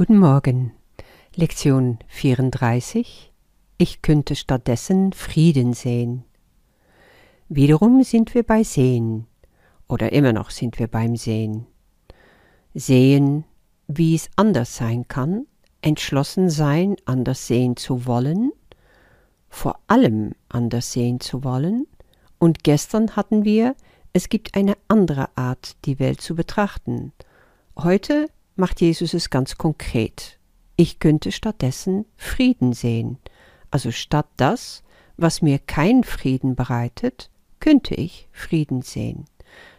Guten Morgen. Lektion 34. Ich könnte stattdessen Frieden sehen. Wiederum sind wir bei Sehen. Oder immer noch sind wir beim Sehen. Sehen, wie es anders sein kann, entschlossen sein, anders sehen zu wollen, vor allem anders sehen zu wollen, und gestern hatten wir, es gibt eine andere Art, die Welt zu betrachten. Heute macht Jesus es ganz konkret. Ich könnte stattdessen Frieden sehen. Also statt das, was mir kein Frieden bereitet, könnte ich Frieden sehen.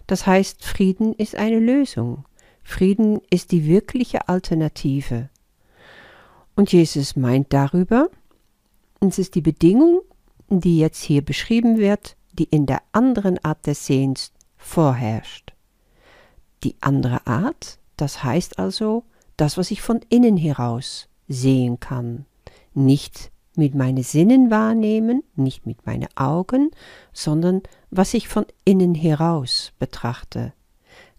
Das heißt, Frieden ist eine Lösung. Frieden ist die wirkliche Alternative. Und Jesus meint darüber, es ist die Bedingung, die jetzt hier beschrieben wird, die in der anderen Art des Sehens vorherrscht. Die andere Art das heißt also, das, was ich von innen heraus sehen kann. Nicht mit meinen Sinnen wahrnehmen, nicht mit meinen Augen, sondern was ich von innen heraus betrachte.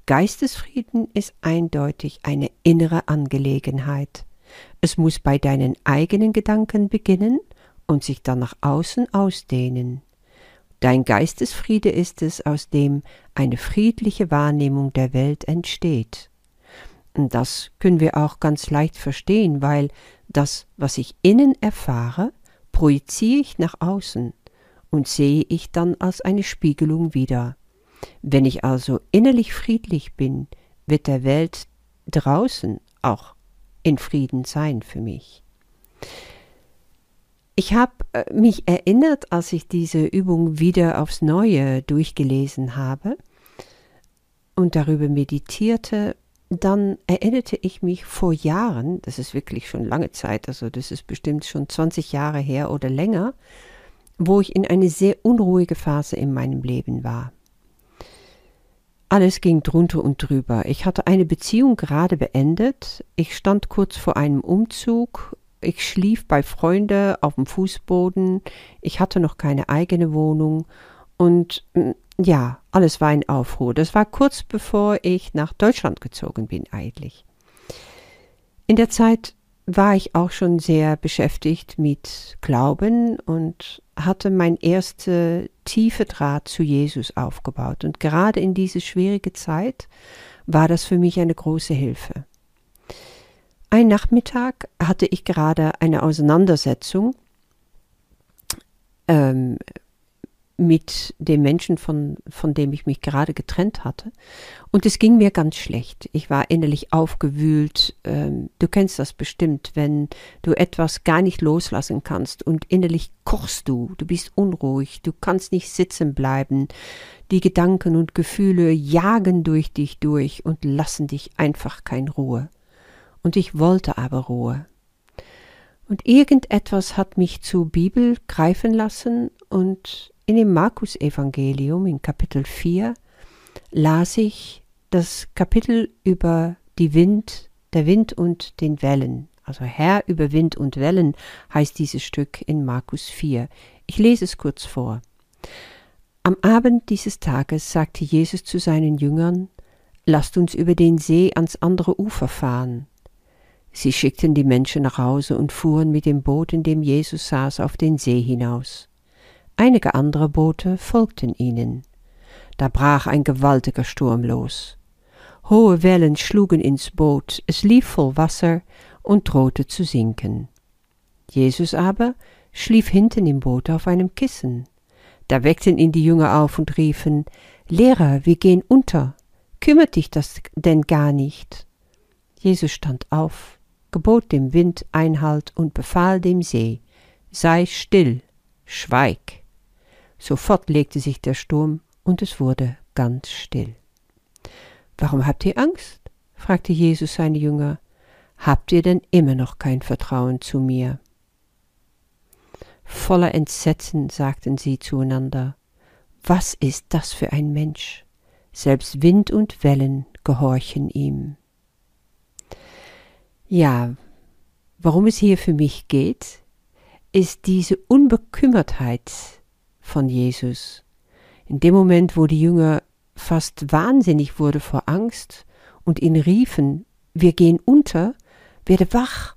Geistesfrieden ist eindeutig eine innere Angelegenheit. Es muss bei deinen eigenen Gedanken beginnen und sich dann nach außen ausdehnen. Dein Geistesfriede ist es, aus dem eine friedliche Wahrnehmung der Welt entsteht. Das können wir auch ganz leicht verstehen, weil das, was ich innen erfahre, projiziere ich nach außen und sehe ich dann als eine Spiegelung wieder. Wenn ich also innerlich friedlich bin, wird der Welt draußen auch in Frieden sein für mich. Ich habe äh, mich erinnert, als ich diese Übung wieder aufs Neue durchgelesen habe und darüber meditierte, dann erinnerte ich mich vor Jahren, das ist wirklich schon lange Zeit, also das ist bestimmt schon 20 Jahre her oder länger, wo ich in eine sehr unruhige Phase in meinem Leben war. Alles ging drunter und drüber. Ich hatte eine Beziehung gerade beendet, ich stand kurz vor einem Umzug, ich schlief bei Freunden auf dem Fußboden, ich hatte noch keine eigene Wohnung und mm, ja, alles war in Aufruhr. Das war kurz bevor ich nach Deutschland gezogen bin eigentlich. In der Zeit war ich auch schon sehr beschäftigt mit Glauben und hatte mein erste tiefe Draht zu Jesus aufgebaut. Und gerade in diese schwierige Zeit war das für mich eine große Hilfe. Ein Nachmittag hatte ich gerade eine Auseinandersetzung ähm, mit dem Menschen, von, von dem ich mich gerade getrennt hatte. Und es ging mir ganz schlecht. Ich war innerlich aufgewühlt. Ähm, du kennst das bestimmt, wenn du etwas gar nicht loslassen kannst und innerlich kochst du, du bist unruhig, du kannst nicht sitzen bleiben. Die Gedanken und Gefühle jagen durch dich durch und lassen dich einfach kein Ruhe. Und ich wollte aber Ruhe. Und irgendetwas hat mich zur Bibel greifen lassen und in dem Markus-Evangelium in Kapitel 4 las ich das Kapitel über die Wind, der Wind und den Wellen. Also Herr über Wind und Wellen heißt dieses Stück in Markus 4. Ich lese es kurz vor. Am Abend dieses Tages sagte Jesus zu seinen Jüngern, Lasst uns über den See ans andere Ufer fahren. Sie schickten die Menschen nach Hause und fuhren mit dem Boot, in dem Jesus saß, auf den See hinaus. Einige andere Boote folgten ihnen. Da brach ein gewaltiger Sturm los. Hohe Wellen schlugen ins Boot, es lief voll Wasser und drohte zu sinken. Jesus aber schlief hinten im Boot auf einem Kissen. Da weckten ihn die Jünger auf und riefen Lehrer, wir gehen unter. Kümmert dich das denn gar nicht? Jesus stand auf, gebot dem Wind Einhalt und befahl dem See Sei still, schweig. Sofort legte sich der Sturm und es wurde ganz still. Warum habt ihr Angst? fragte Jesus seine Jünger. Habt ihr denn immer noch kein Vertrauen zu mir? Voller Entsetzen sagten sie zueinander, was ist das für ein Mensch? Selbst Wind und Wellen gehorchen ihm. Ja, worum es hier für mich geht, ist diese Unbekümmertheit, von Jesus. In dem Moment, wo die Jünger fast wahnsinnig wurde vor Angst und ihn riefen, wir gehen unter, werde wach.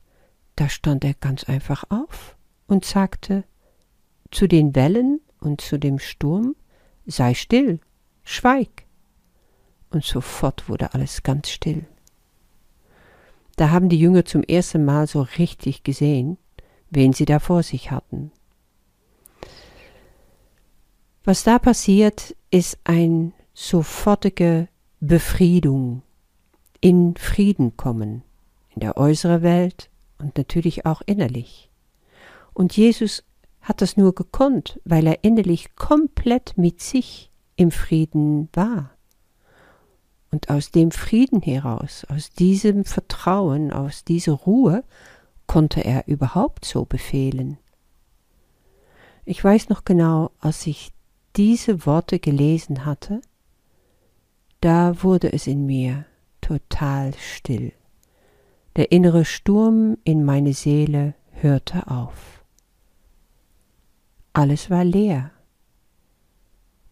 Da stand er ganz einfach auf und sagte zu den Wellen und zu dem Sturm, sei still, schweig. Und sofort wurde alles ganz still. Da haben die Jünger zum ersten Mal so richtig gesehen, wen sie da vor sich hatten. Was da passiert, ist ein sofortige Befriedung, in Frieden kommen, in der äußeren Welt und natürlich auch innerlich. Und Jesus hat das nur gekonnt, weil er innerlich komplett mit sich im Frieden war. Und aus dem Frieden heraus, aus diesem Vertrauen, aus dieser Ruhe, konnte er überhaupt so befehlen. Ich weiß noch genau, als ich diese Worte gelesen hatte, da wurde es in mir total still. Der innere Sturm in meine Seele hörte auf. Alles war leer.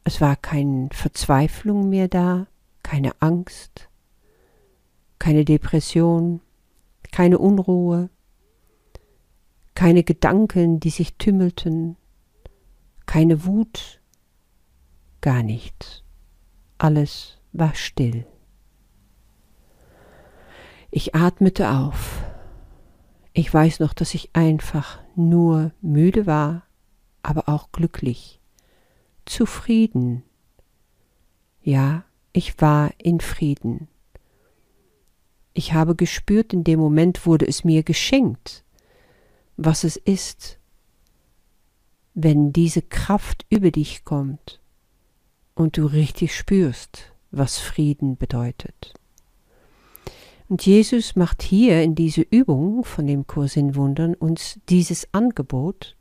Es war keine Verzweiflung mehr da, keine Angst, keine Depression, keine Unruhe, keine Gedanken, die sich tümmelten, keine Wut, gar nichts. Alles war still. Ich atmete auf. Ich weiß noch, dass ich einfach nur müde war, aber auch glücklich, zufrieden. Ja, ich war in Frieden. Ich habe gespürt, in dem Moment wurde es mir geschenkt, was es ist, wenn diese Kraft über dich kommt und du richtig spürst, was Frieden bedeutet. Und Jesus macht hier in diese Übung von dem Kurs in Wundern uns dieses Angebot,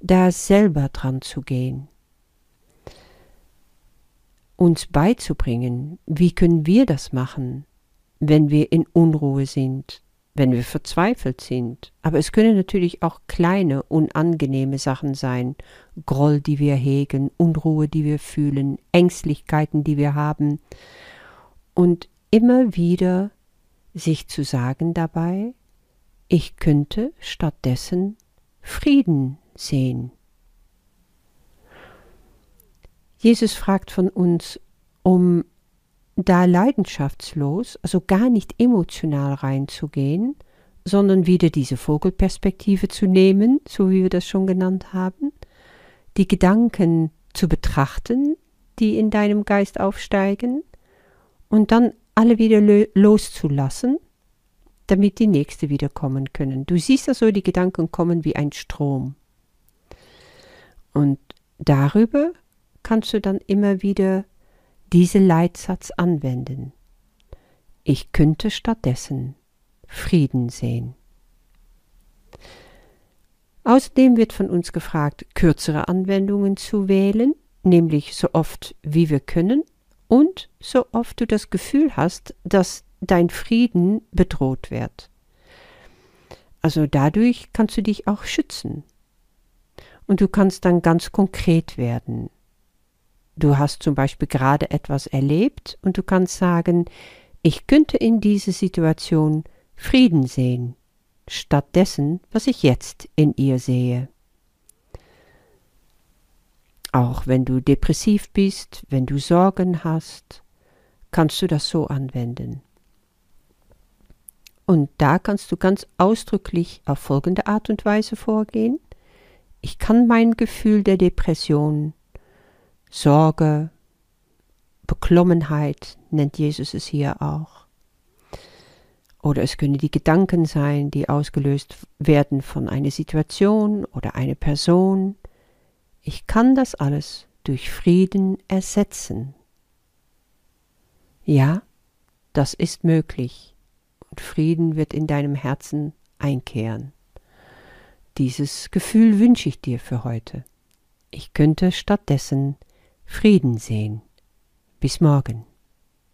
da selber dran zu gehen, uns beizubringen, wie können wir das machen, wenn wir in Unruhe sind, wenn wir verzweifelt sind. Aber es können natürlich auch kleine, unangenehme Sachen sein. Groll, die wir hegen, Unruhe, die wir fühlen, Ängstlichkeiten, die wir haben. Und immer wieder sich zu sagen dabei, ich könnte stattdessen Frieden sehen. Jesus fragt von uns, um da leidenschaftslos, also gar nicht emotional reinzugehen, sondern wieder diese Vogelperspektive zu nehmen, so wie wir das schon genannt haben, die Gedanken zu betrachten, die in deinem Geist aufsteigen, und dann alle wieder loszulassen, damit die nächste wieder kommen können. Du siehst also, die Gedanken kommen wie ein Strom. Und darüber kannst du dann immer wieder diesen Leitsatz anwenden. Ich könnte stattdessen Frieden sehen. Außerdem wird von uns gefragt, kürzere Anwendungen zu wählen, nämlich so oft wie wir können und so oft du das Gefühl hast, dass dein Frieden bedroht wird. Also dadurch kannst du dich auch schützen. Und du kannst dann ganz konkret werden. Du hast zum Beispiel gerade etwas erlebt und du kannst sagen, ich könnte in dieser Situation Frieden sehen, statt dessen, was ich jetzt in ihr sehe. Auch wenn du depressiv bist, wenn du Sorgen hast, kannst du das so anwenden. Und da kannst du ganz ausdrücklich auf folgende Art und Weise vorgehen. Ich kann mein Gefühl der Depression, Sorge, Beklommenheit nennt Jesus es hier auch. Oder es können die Gedanken sein, die ausgelöst werden von einer Situation oder einer Person, ich kann das alles durch Frieden ersetzen. Ja, das ist möglich, und Frieden wird in deinem Herzen einkehren. Dieses Gefühl wünsche ich dir für heute. Ich könnte stattdessen Frieden sehen. Bis morgen.